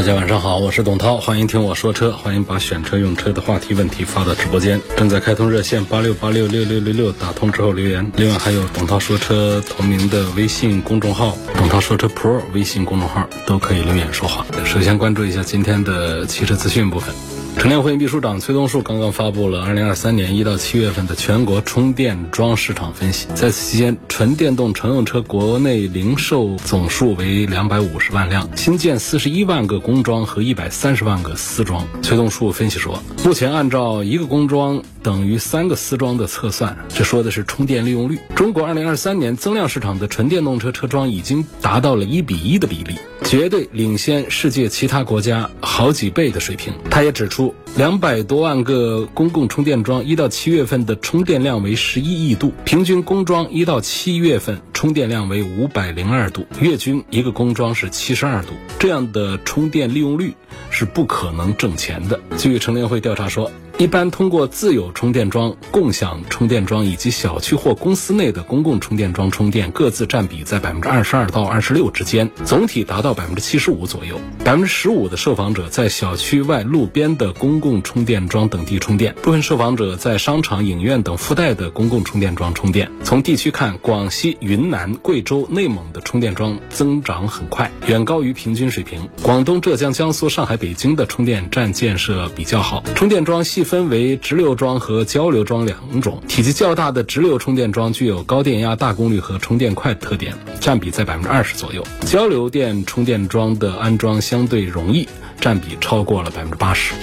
大家晚上好，我是董涛，欢迎听我说车，欢迎把选车用车的话题问题发到直播间，正在开通热线八六八六六六六六，打通之后留言。另外还有董涛说车同名的微信公众号，董涛说车 Pro 微信公众号都可以留言说话。首先关注一下今天的汽车资讯部分。乘联会秘书长崔东树刚刚发布了二零二三年一到七月份的全国充电桩市场分析。在此期间，纯电动乘用车国内零售总数为两百五十万辆，新建四十一万个工桩和一百三十万个私桩。崔东树分析说，目前按照一个工桩等于三个私桩的测算，这说的是充电利用率。中国二零二三年增量市场的纯电动车车桩已经达到了一比一的比例，绝对领先世界其他国家好几倍的水平。他也指出。两百多万个公共充电桩，一到七月份的充电量为十一亿度，平均工桩一到七月份充电量为五百零二度，月均一个工桩是七十二度，这样的充电利用率是不可能挣钱的。据成联会调查说。一般通过自有充电桩、共享充电桩以及小区或公司内的公共充电桩充电，各自占比在百分之二十二到二十六之间，总体达到百分之七十五左右。百分之十五的受访者在小区外路边的公共充电桩等地充电，部分受访者在商场、影院等附带的公共充电桩充电。从地区看，广西、云南、贵州、内蒙的充电桩增长很快，远高于平均水平。广东、浙江、江苏、上海、北京的充电站建设比较好，充电桩细。分为直流桩和交流桩两种，体积较大的直流充电桩具有高电压、大功率和充电快的特点，占比在百分之二十左右。交流电充电桩的安装相对容易，占比超过了百分之八十。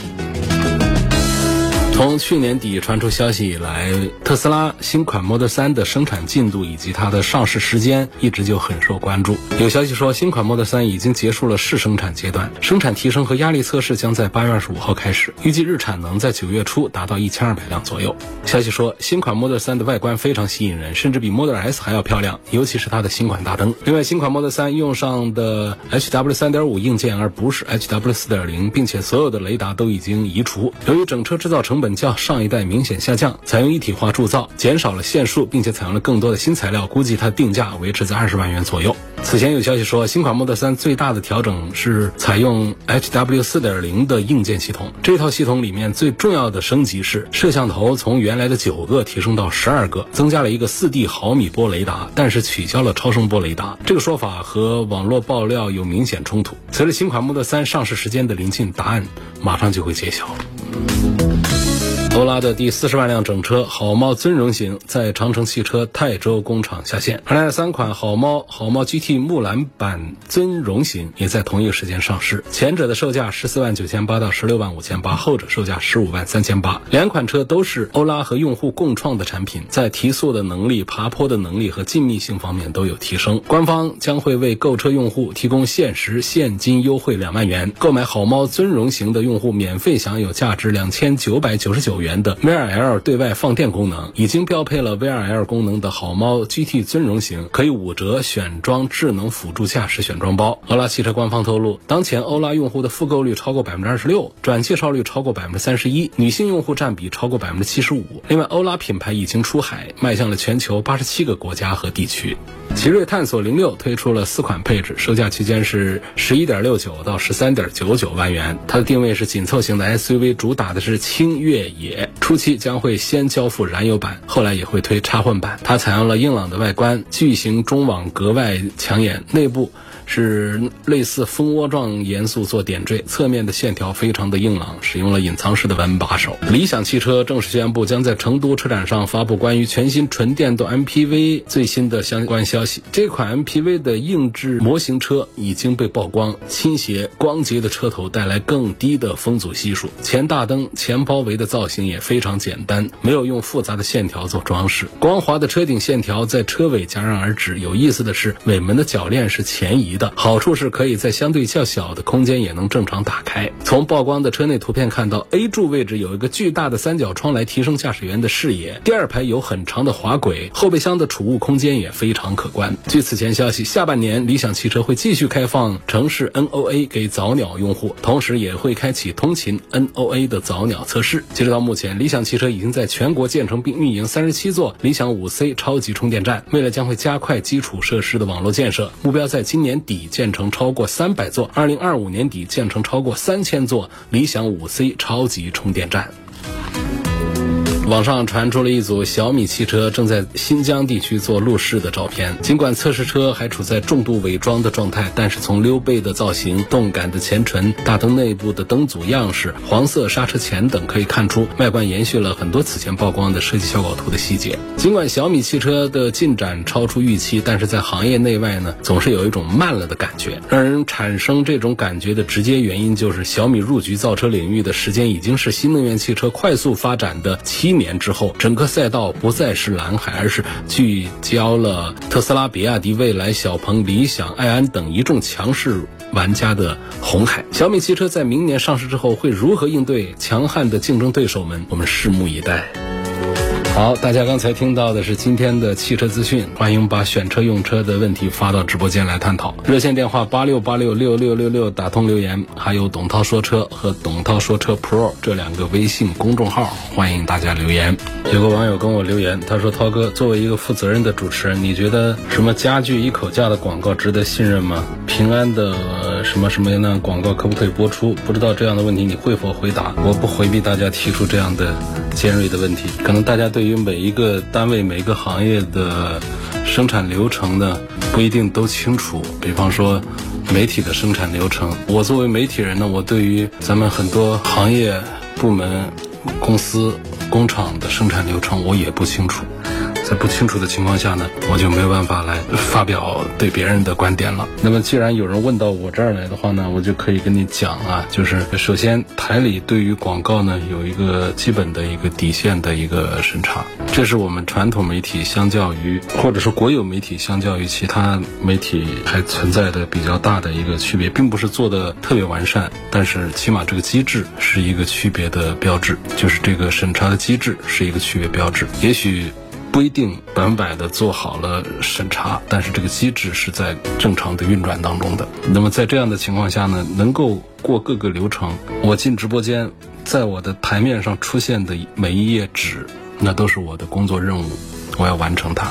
从去年底传出消息以来，特斯拉新款 Model 3的生产进度以及它的上市时间一直就很受关注。有消息说，新款 Model 3已经结束了试生产阶段，生产提升和压力测试将在八月二十五号开始，预计日产能在九月初达到一千二百辆左右。消息说，新款 Model 3的外观非常吸引人，甚至比 Model S 还要漂亮，尤其是它的新款大灯。另外，新款 Model 3用上的 HW 3.5硬件而不是 HW 4.0，并且所有的雷达都已经移除。由于整车制造成本本较上一代明显下降，采用一体化铸造，减少了线数，并且采用了更多的新材料，估计它定价维持在二十万元左右。此前有消息说，新款 Model 3最大的调整是采用 HW 4.0的硬件系统。这套系统里面最重要的升级是，摄像头从原来的九个提升到十二个，增加了一个 4D 毫米波雷达，但是取消了超声波雷达。这个说法和网络爆料有明显冲突。随着新款 Model 3上市时间的临近，答案马上就会揭晓。欧拉的第四十万辆整车好猫尊荣型在长城汽车泰州工厂下线。二零二三款好猫好猫 GT 木兰版尊荣型也在同一个时间上市。前者的售价十四万九千八到十六万五千八，后者售价十五万三千八。两款车都是欧拉和用户共创的产品，在提速的能力、爬坡的能力和静谧性方面都有提升。官方将会为购车用户提供限时现金优惠两万元，购买好猫尊荣型的用户免费享有价值两千九百九十九元。元的 VRL 对外放电功能，已经标配了 VRL 功能的好猫 GT 尊荣型，可以五折选装智能辅助驾驶选装包。欧拉汽车官方透露，当前欧拉用户的复购率超过百分之二十六，转介绍率超过百分之三十一，女性用户占比超过百分之七十五。另外，欧拉品牌已经出海，迈向了全球八十七个国家和地区。奇瑞探索零六推出了四款配置，售价区间是十一点六九到十三点九九万元。它的定位是紧凑型的 SUV，主打的是轻越野。初期将会先交付燃油版，后来也会推插混版。它采用了硬朗的外观，巨型中网格外抢眼，内部。是类似蜂窝状元素做点缀，侧面的线条非常的硬朗，使用了隐藏式的门把手。理想汽车正式宣布将在成都车展上发布关于全新纯电动 MPV 最新的相关消息。这款 MPV 的硬质模型车已经被曝光，倾斜光洁的车头带来更低的风阻系数，前大灯、前包围的造型也非常简单，没有用复杂的线条做装饰，光滑的车顶线条在车尾戛然而止。有意思的是，尾门的铰链是前移的，好处是可以在相对较小的空间也能正常打开。从曝光的车内图片看到，A 柱位置有一个巨大的三角窗来提升驾驶员的视野，第二排有很长的滑轨，后备箱的储物空间也非常可观。据此前消息，下半年理想汽车会继续开放城市 NOA 给早鸟用户，同时也会开启通勤 NOA 的早鸟测试。截止到目前，理想汽车已经在全国建成并运营三十七座理想五 C 超级充电站，未来将会加快基础设施的网络建设，目标在今年底建成超过三百座，二零二五年底建成超过三千座理想五 C 超级充电站。网上传出了一组小米汽车正在新疆地区做路试的照片。尽管测试车还处在重度伪装的状态，但是从溜背的造型、动感的前唇、大灯内部的灯组样式、黄色刹车钳等可以看出，外观延续了很多此前曝光的设计效果图的细节。尽管小米汽车的进展超出预期，但是在行业内外呢，总是有一种慢了的感觉。让人产生这种感觉的直接原因就是小米入局造车领域的时间已经是新能源汽车快速发展的七。年之后，整个赛道不再是蓝海，而是聚焦了特斯拉、比亚迪、蔚来、小鹏、理想、爱安等一众强势玩家的红海。小米汽车在明年上市之后会如何应对强悍的竞争对手们？我们拭目以待。好，大家刚才听到的是今天的汽车资讯，欢迎把选车用车的问题发到直播间来探讨。热线电话八六八六六六六六，打通留言，还有董涛说车和董涛说车 Pro 这两个微信公众号，欢迎大家留言。有个网友跟我留言，他说：“涛哥，作为一个负责任的主持人，你觉得什么家具一口价的广告值得信任吗？平安的什么什么样的广告可不可以播出？不知道这样的问题你会否回答？我不回避大家提出这样的尖锐的问题，可能大家对。”于每一个单位、每个行业的生产流程呢，不一定都清楚。比方说，媒体的生产流程，我作为媒体人呢，我对于咱们很多行业部门、公司、工厂的生产流程，我也不清楚。在不清楚的情况下呢，我就没有办法来发表对别人的观点了。那么，既然有人问到我这儿来的话呢，我就可以跟你讲啊，就是首先台里对于广告呢有一个基本的一个底线的一个审查，这是我们传统媒体相较于或者说国有媒体相较于其他媒体还存在的比较大的一个区别，并不是做的特别完善，但是起码这个机制是一个区别的标志，就是这个审查的机制是一个区别标志，也许。规定百分百的做好了审查，但是这个机制是在正常的运转当中的。那么在这样的情况下呢，能够过各个流程，我进直播间，在我的台面上出现的每一页纸，那都是我的工作任务，我要完成它。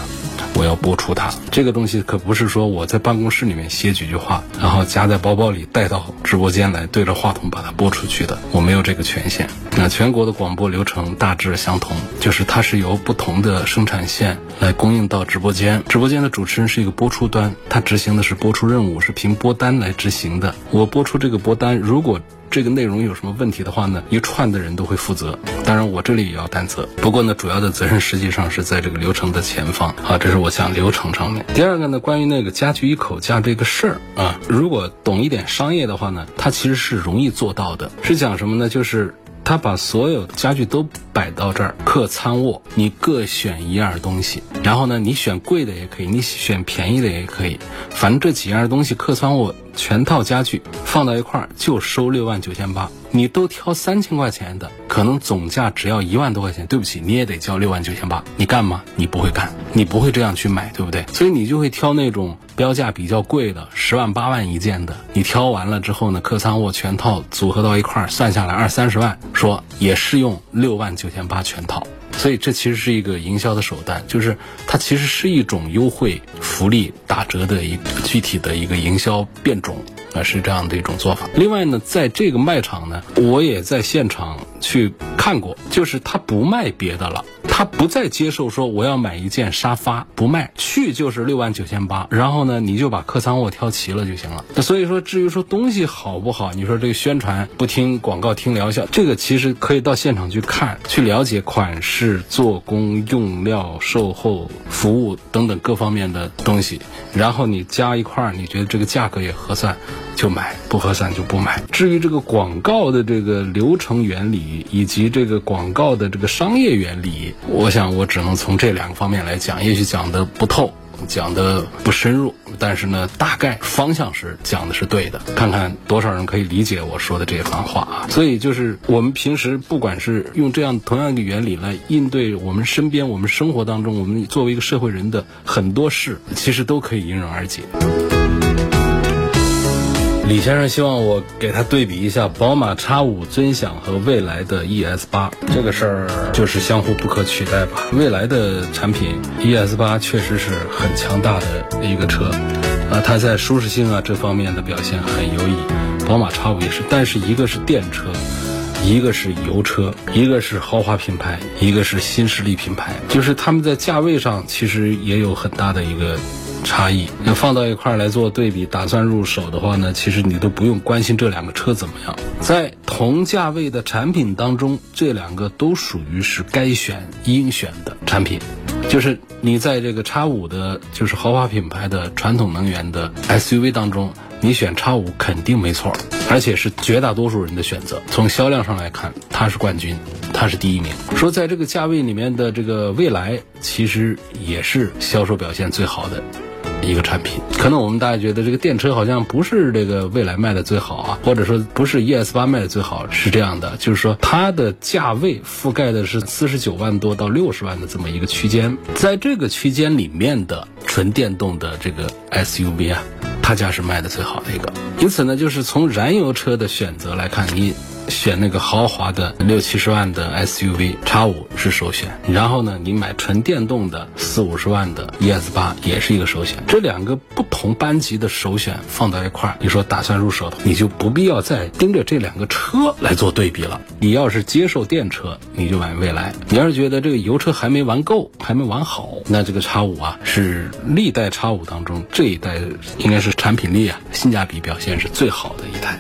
我要播出它，这个东西可不是说我在办公室里面写几句话，然后夹在包包里带到直播间来，对着话筒把它播出去的，我没有这个权限。那全国的广播流程大致相同，就是它是由不同的生产线来供应到直播间，直播间的主持人是一个播出端，他执行的是播出任务，是凭播单来执行的。我播出这个播单，如果这个内容有什么问题的话呢？一串的人都会负责，当然我这里也要担责。不过呢，主要的责任实际上是在这个流程的前方啊，这是我讲流程上面。第二个呢，关于那个家具一口价这个事儿啊，如果懂一点商业的话呢，它其实是容易做到的。是讲什么呢？就是他把所有家具都摆到这儿，客舱卧，你各选一样东西，然后呢，你选贵的也可以，你选便宜的也可以，反正这几样东西客舱卧。全套家具放到一块儿就收六万九千八，你都挑三千块钱的，可能总价只要一万多块钱。对不起，你也得交六万九千八，你干吗？你不会干，你不会这样去买，对不对？所以你就会挑那种标价比较贵的，十万八万一件的。你挑完了之后呢，客舱卧全套组合到一块儿，算下来二三十万，说也适用六万九千八全套。所以这其实是一个营销的手段，就是它其实是一种优惠、福利、打折的一具体的一个营销变种啊，是这样的一种做法。另外呢，在这个卖场呢，我也在现场。去看过，就是他不卖别的了。他不再接受说我要买一件沙发不卖，去就是六万九千八，然后呢你就把客舱卧挑齐了就行了。那所以说至于说东西好不好，你说这个宣传不听广告听疗效，这个其实可以到现场去看，去了解款式、做工、用料、售后服务等等各方面的东西，然后你加一块儿，你觉得这个价格也合算。就买不合算就不买。至于这个广告的这个流程原理以及这个广告的这个商业原理，我想我只能从这两个方面来讲，也许讲的不透，讲的不深入，但是呢，大概方向是讲的是对的。看看多少人可以理解我说的这番话啊。所以就是我们平时不管是用这样同样一个原理来应对我们身边、我们生活当中，我们作为一个社会人的很多事，其实都可以迎刃而解。李先生希望我给他对比一下宝马 X5 尊享和未来的 ES8 这个事儿，就是相互不可取代吧。未来的产品 ES8 确实是很强大的一个车，啊，它在舒适性啊这方面的表现很优异。宝马 X5 也是，但是一个是电车，一个是油车，一个是豪华品牌，一个是新势力品牌，就是他们在价位上其实也有很大的一个。差异，那放到一块儿来做对比，打算入手的话呢，其实你都不用关心这两个车怎么样。在同价位的产品当中，这两个都属于是该选应选的产品。就是你在这个叉五的，就是豪华品牌的传统能源的 SUV 当中，你选叉五肯定没错，而且是绝大多数人的选择。从销量上来看，它是冠军，它是第一名。说在这个价位里面的这个蔚来，其实也是销售表现最好的。一个产品，可能我们大家觉得这个电车好像不是这个未来卖的最好啊，或者说不是 ES 八卖的最好，是这样的，就是说它的价位覆盖的是四十九万多到六十万的这么一个区间，在这个区间里面的纯电动的这个 SUV 啊，它家是卖的最好的一个，因此呢，就是从燃油车的选择来看，你。选那个豪华的六七十万的 SUV X 五是首选，然后呢，你买纯电动的四五十万的 ES 八也是一个首选。这两个不同班级的首选放到一块儿，你说打算入手的，你就不必要再盯着这两个车来做对比了。你要是接受电车，你就买蔚来；你要是觉得这个油车还没玩够，还没玩好，那这个 X 五啊是历代 X 五当中这一代应该是产品力啊性价比表现是最好的一台。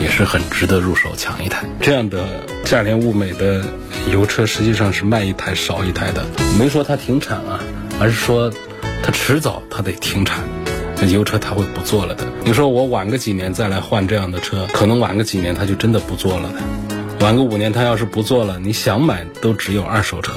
也是很值得入手抢一台，这样的价廉物美的油车实际上是卖一台少一台的，没说它停产啊，而是说它迟早它得停产，油车它会不做了的。你说我晚个几年再来换这样的车，可能晚个几年它就真的不做了的，晚个五年它要是不做了，你想买都只有二手车。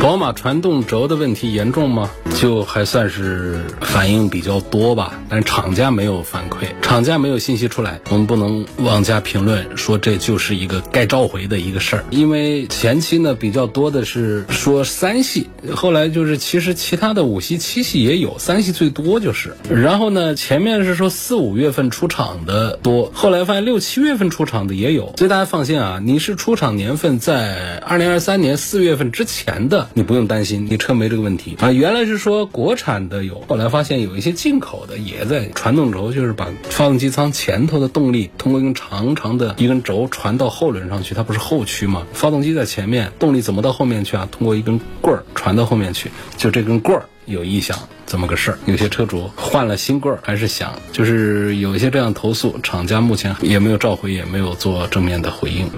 宝马传动轴的问题严重吗？就还算是反应比较多吧，但是厂家没有反馈，厂家没有信息出来，我们不能妄加评论说这就是一个该召回的一个事儿。因为前期呢比较多的是说三系，后来就是其实其他的五系、七系也有，三系最多就是。然后呢前面是说四五月份出厂的多，后来发现六七月份出厂的也有，所以大家放心啊，你是出厂年份在二零二三年四月份之前的。你不用担心，你车没这个问题啊。原来是说国产的有，后来发现有一些进口的也在传动轴，就是把发动机舱前头的动力通过一根长长的一根轴传到后轮上去，它不是后驱吗？发动机在前面，动力怎么到后面去啊？通过一根棍儿传到后面去，就这根棍儿有异响，这么个事儿。有些车主换了新棍儿还是响，就是有一些这样投诉，厂家目前也没有召回，也没有做正面的回应。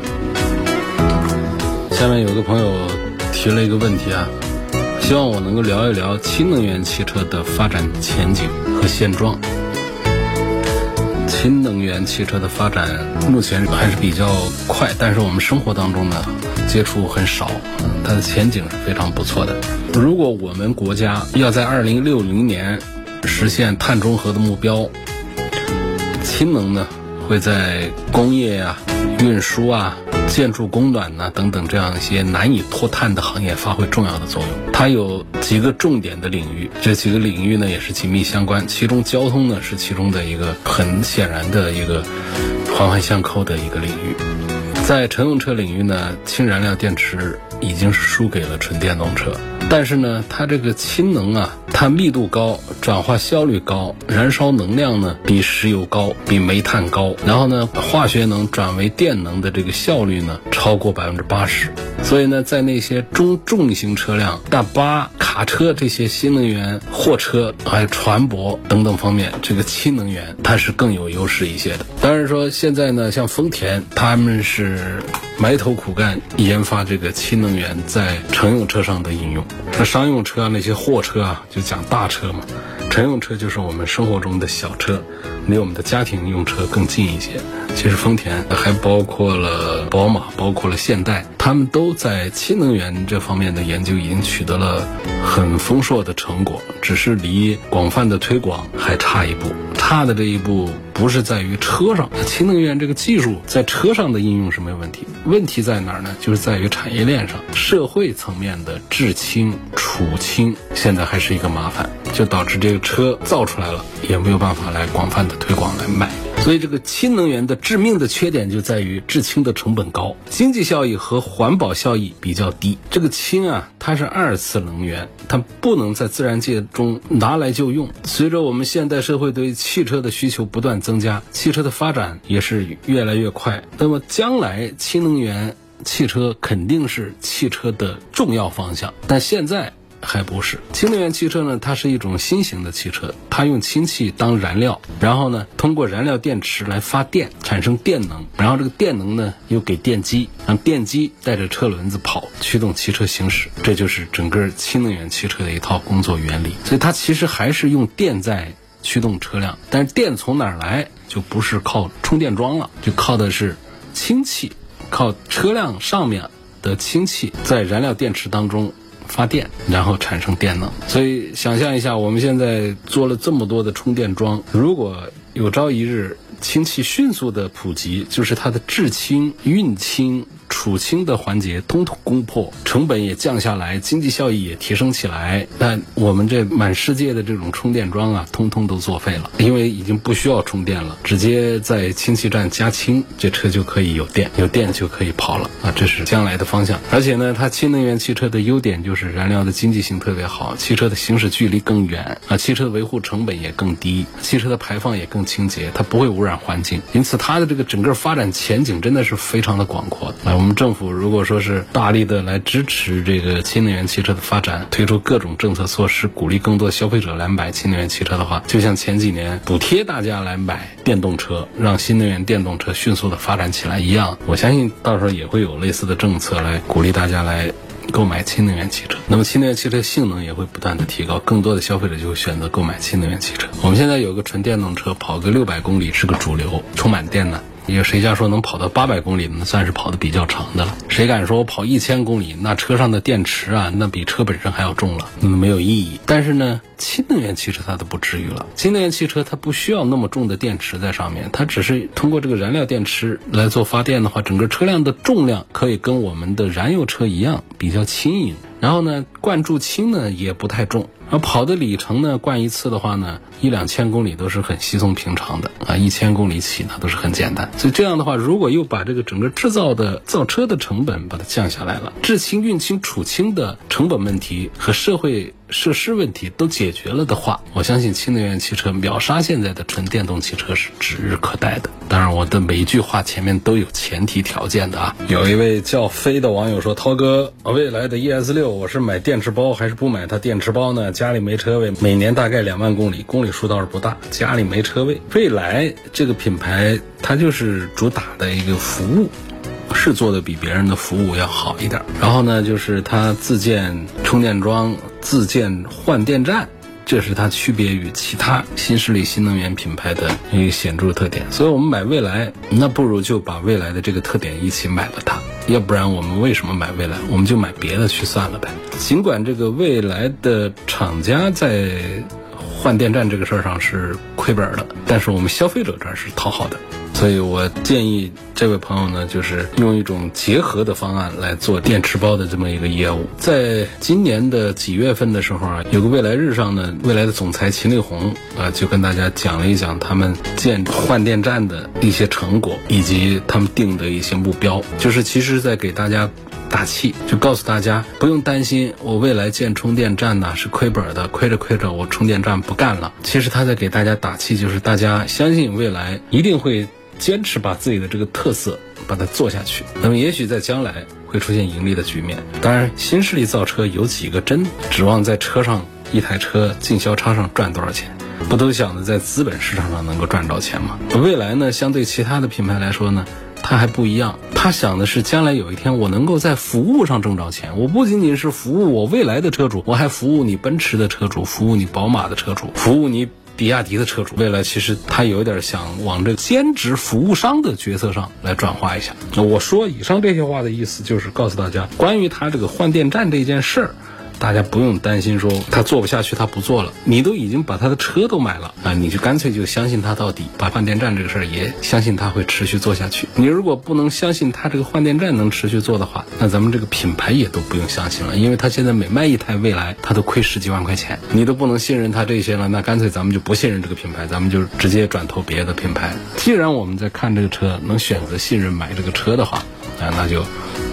下面有个朋友。提了一个问题啊，希望我能够聊一聊新能源汽车的发展前景和现状。新能源汽车的发展目前还是比较快，但是我们生活当中呢接触很少，它的前景是非常不错的。如果我们国家要在二零六零年实现碳中和的目标，氢能呢会在工业啊、运输啊。建筑供暖呢等等这样一些难以脱碳的行业发挥重要的作用。它有几个重点的领域，这几个领域呢也是紧密相关。其中交通呢是其中的一个很显然的一个环环相扣的一个领域。在乘用车领域呢，氢燃料电池已经是输给了纯电动车。但是呢，它这个氢能啊，它密度高，转化效率高，燃烧能量呢比石油高，比煤炭高，然后呢，化学能转为电能的这个效率呢超过百分之八十。所以呢，在那些中重型车辆、大巴、卡车这些新能源货车还有船舶等等方面，这个氢能源它是更有优势一些的。当然说，现在呢，像丰田他们是埋头苦干研发这个氢能源在乘用车上的应用。那商用车啊那些货车啊，就讲大车嘛。乘用车就是我们生活中的小车，离我们的家庭用车更近一些。其实丰田还包括了宝马，包括了现代，他们都在氢能源这方面的研究已经取得了很丰硕的成果，只是离广泛的推广还差一步。差的这一步不是在于车上，氢能源这个技术在车上的应用是没有问题。问题在哪儿呢？就是在于产业链上，社会层面的制氢、储氢现在还是一个麻烦，就导致这个车造出来了也没有办法来广泛的推广来卖。所以，这个氢能源的致命的缺点就在于制氢的成本高，经济效益和环保效益比较低。这个氢啊，它是二次能源，它不能在自然界中拿来就用。随着我们现代社会对汽车的需求不断增加，汽车的发展也是越来越快。那么，将来氢能源汽车肯定是汽车的重要方向，但现在。还不是氢能源汽车呢，它是一种新型的汽车，它用氢气当燃料，然后呢，通过燃料电池来发电，产生电能，然后这个电能呢又给电机，让电机带着车轮子跑，驱动汽车行驶，这就是整个氢能源汽车的一套工作原理。所以它其实还是用电在驱动车辆，但是电从哪儿来，就不是靠充电桩了，就靠的是氢气，靠车辆上面的氢气在燃料电池当中。发电，然后产生电能。所以想象一下，我们现在做了这么多的充电桩，如果有朝一日氢气迅速的普及，就是它的制氢、运氢。储氢的环节通通攻破，成本也降下来，经济效益也提升起来。但我们这满世界的这种充电桩啊，通通都作废了，因为已经不需要充电了，直接在氢气站加氢，这车就可以有电，有电就可以跑了啊！这是将来的方向。而且呢，它氢能源汽车的优点就是燃料的经济性特别好，汽车的行驶距离更远啊，汽车的维护成本也更低，汽车的排放也更清洁，它不会污染环境。因此，它的这个整个发展前景真的是非常的广阔。来，我们政府如果说是大力的来支持这个新能源汽车的发展，推出各种政策措施，鼓励更多消费者来买新能源汽车的话，就像前几年补贴大家来买电动车，让新能源电动车迅速的发展起来一样，我相信到时候也会有类似的政策来鼓励大家来购买新能源汽车。那么新能源汽车性能也会不断的提高，更多的消费者就会选择购买新能源汽车。我们现在有个纯电动车，跑个六百公里是个主流，充满电呢。有谁家说能跑到八百公里，那算是跑的比较长的了。谁敢说我跑一千公里，那车上的电池啊，那比车本身还要重了，那没有意义。但是呢，新能源汽车它都不至于了。新能源汽车它不需要那么重的电池在上面，它只是通过这个燃料电池来做发电的话，整个车辆的重量可以跟我们的燃油车一样比较轻盈。然后呢，灌注氢呢也不太重，而跑的里程呢，灌一次的话呢，一两千公里都是很稀松平常的啊，一千公里起呢都是很简单。所以这样的话，如果又把这个整个制造的造车的成本把它降下来了，制氢、运氢、储氢的成本问题和社会。设施问题都解决了的话，我相信新能源汽车秒杀现在的纯电动汽车是指日可待的。当然，我的每一句话前面都有前提条件的啊。有一位叫飞的网友说：“涛哥，未来的 ES 六，我是买电池包还是不买它电池包呢？家里没车位，每年大概两万公里，公里数倒是不大，家里没车位。未来这个品牌，它就是主打的一个服务。”是做的比别人的服务要好一点，然后呢，就是它自建充电桩、自建换电站，这是它区别于其他新势力新能源品牌的一个显著特点。所以我们买蔚来，那不如就把蔚来的这个特点一起买了它，要不然我们为什么买蔚来？我们就买别的去算了呗。尽管这个蔚来的厂家在换电站这个事儿上是亏本的，但是我们消费者这儿是讨好的。所以我建议这位朋友呢，就是用一种结合的方案来做电池包的这么一个业务。在今年的几月份的时候啊，有个未来日上呢，未来的总裁秦力红啊，就跟大家讲了一讲他们建换电站的一些成果，以及他们定的一些目标。就是其实在给大家打气，就告诉大家不用担心，我未来建充电站呢是亏本的，亏着亏着我充电站不干了。其实他在给大家打气，就是大家相信未来一定会坚持把自己的这个特色把它做下去。那么也许在将来会出现盈利的局面。当然，新势力造车有几个真指望在车上一台车经销商上赚多少钱？不都想着在资本市场上能够赚着钱吗？未来呢，相对其他的品牌来说呢，它还不一样。他想的是将来有一天我能够在服务上挣着钱。我不仅仅是服务我未来的车主，我还服务你奔驰的车主，服务你宝马的车主，服务你比亚迪的车主。未来其实他有点想往这兼职服务商的角色上来转化一下。那我说以上这些话的意思就是告诉大家，关于他这个换电站这件事儿。大家不用担心，说他做不下去，他不做了。你都已经把他的车都买了啊，你就干脆就相信他到底，把换电站这个事儿也相信他会持续做下去。你如果不能相信他这个换电站能持续做的话，那咱们这个品牌也都不用相信了，因为他现在每卖一台未来，他都亏十几万块钱，你都不能信任他这些了，那干脆咱们就不信任这个品牌，咱们就直接转投别的品牌。既然我们在看这个车，能选择信任买这个车的话，啊，那就。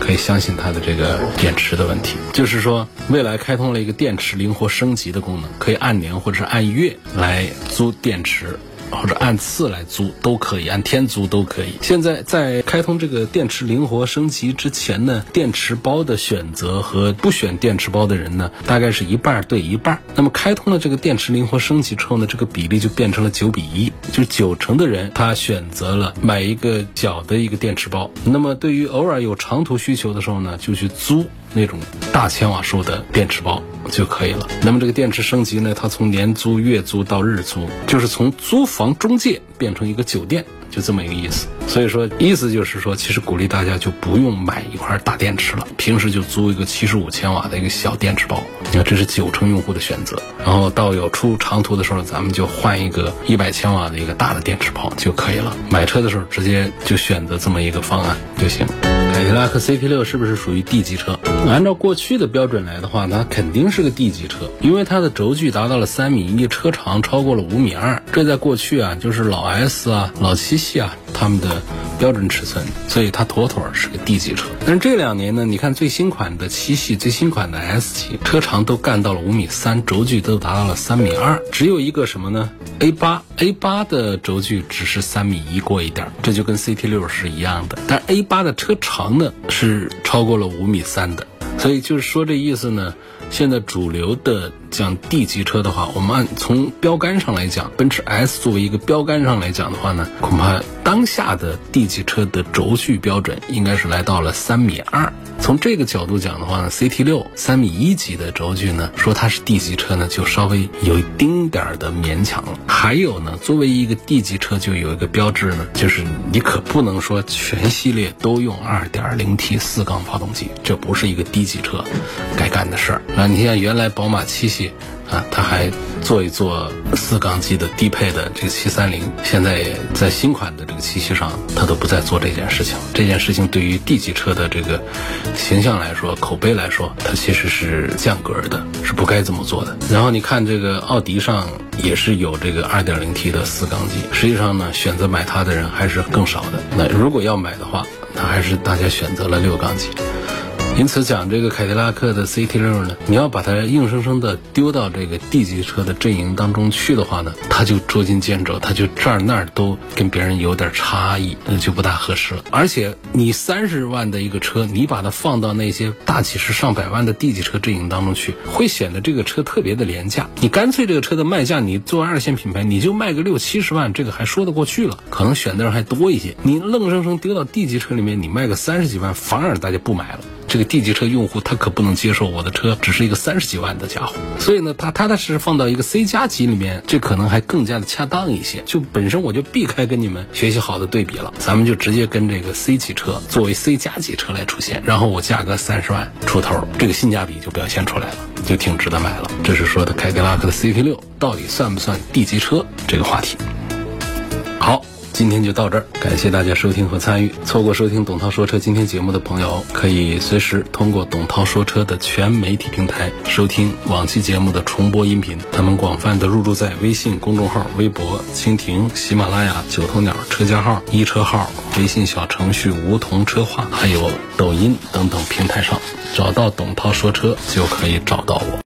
可以相信它的这个电池的问题，就是说，未来开通了一个电池灵活升级的功能，可以按年或者是按月来租电池。或者按次来租都可以，按天租都可以。现在在开通这个电池灵活升级之前呢，电池包的选择和不选电池包的人呢，大概是一半对一半。那么开通了这个电池灵活升级之后呢，这个比例就变成了九比一，就九成的人他选择了买一个小的一个电池包。那么对于偶尔有长途需求的时候呢，就去租。那种大千瓦数的电池包就可以了。那么这个电池升级呢，它从年租、月租到日租，就是从租房中介变成一个酒店，就这么一个意思。所以说，意思就是说，其实鼓励大家就不用买一块大电池了，平时就租一个七十五千瓦的一个小电池包。你看，这是九成用户的选择。然后到有出长途的时候，咱们就换一个一百千瓦的一个大的电池包就可以了。买车的时候直接就选择这么一个方案就行。凯迪拉克 CT 六是不是属于 D 级车？按照过去的标准来的话，它肯定是个 D 级车，因为它的轴距达到了三米一，车长超过了五米二，这在过去啊，就是老 S 啊、老七系啊他们的标准尺寸，所以它妥妥是个 D 级车。但是这两年呢，你看最新款的七系、最新款的 S 级，车长都干到了五米三，轴距都达到了三米二，只有一个什么呢？A 八 A 八的轴距只是三米一过一点，这就跟 CT 六是一样的，但 A 八的车长呢是超过了五米三的。所以就是说这意思呢，现在主流的讲 D 级车的话，我们按从标杆上来讲，奔驰 S 作为一个标杆上来讲的话呢，恐怕当下的 D 级车的轴距标准应该是来到了三米二。从这个角度讲的话呢，CT 六三米一级的轴距呢，说它是 D 级车呢，就稍微有一丁点儿的勉强了。还有呢，作为一个 D 级车，就有一个标志呢，就是你可不能说全系列都用 2.0T 四缸发动机，这不是一个 D 级车该干的事儿啊！你像原来宝马七系。啊，他还做一做四缸机的低配的这个七三零，现在在新款的这个七系上，他都不再做这件事情。这件事情对于 D 级车的这个形象来说、口碑来说，它其实是降格的，是不该这么做的。然后你看这个奥迪上也是有这个二点零 T 的四缸机，实际上呢，选择买它的人还是更少的。那如果要买的话，那还是大家选择了六缸机。因此讲这个凯迪拉克的 CT 六呢，你要把它硬生生的丢到这个 D 级车的阵营当中去的话呢，它就捉襟见肘，它就这儿那儿都跟别人有点差异，那就不大合适了。而且你三十万的一个车，你把它放到那些大几十上百万的 D 级车阵营当中去，会显得这个车特别的廉价。你干脆这个车的卖价，你做二线品牌，你就卖个六七十万，这个还说得过去了，可能选的人还多一些。你愣生生丢到 D 级车里面，你卖个三十几万，反而大家不买了。这个 D 级车用户他可不能接受我的车只是一个三十几万的家伙，所以呢，他踏踏实实放到一个 C 加级里面，这可能还更加的恰当一些。就本身我就避开跟你们学习好的对比了，咱们就直接跟这个 C 级车作为 C 加级车来出现，然后我价格三十万出头，这个性价比就表现出来了，就挺值得买了。这是说的凯迪拉克的 CT 六到底算不算 D 级车这个话题。好。今天就到这儿，感谢大家收听和参与。错过收听董涛说车今天节目的朋友，可以随时通过董涛说车的全媒体平台收听往期节目的重播音频。他们广泛的入驻在微信公众号、微博、蜻蜓、喜马拉雅、九头鸟车家号、一车号、微信小程序梧桐车话，还有抖音等等平台上，找到董涛说车就可以找到我。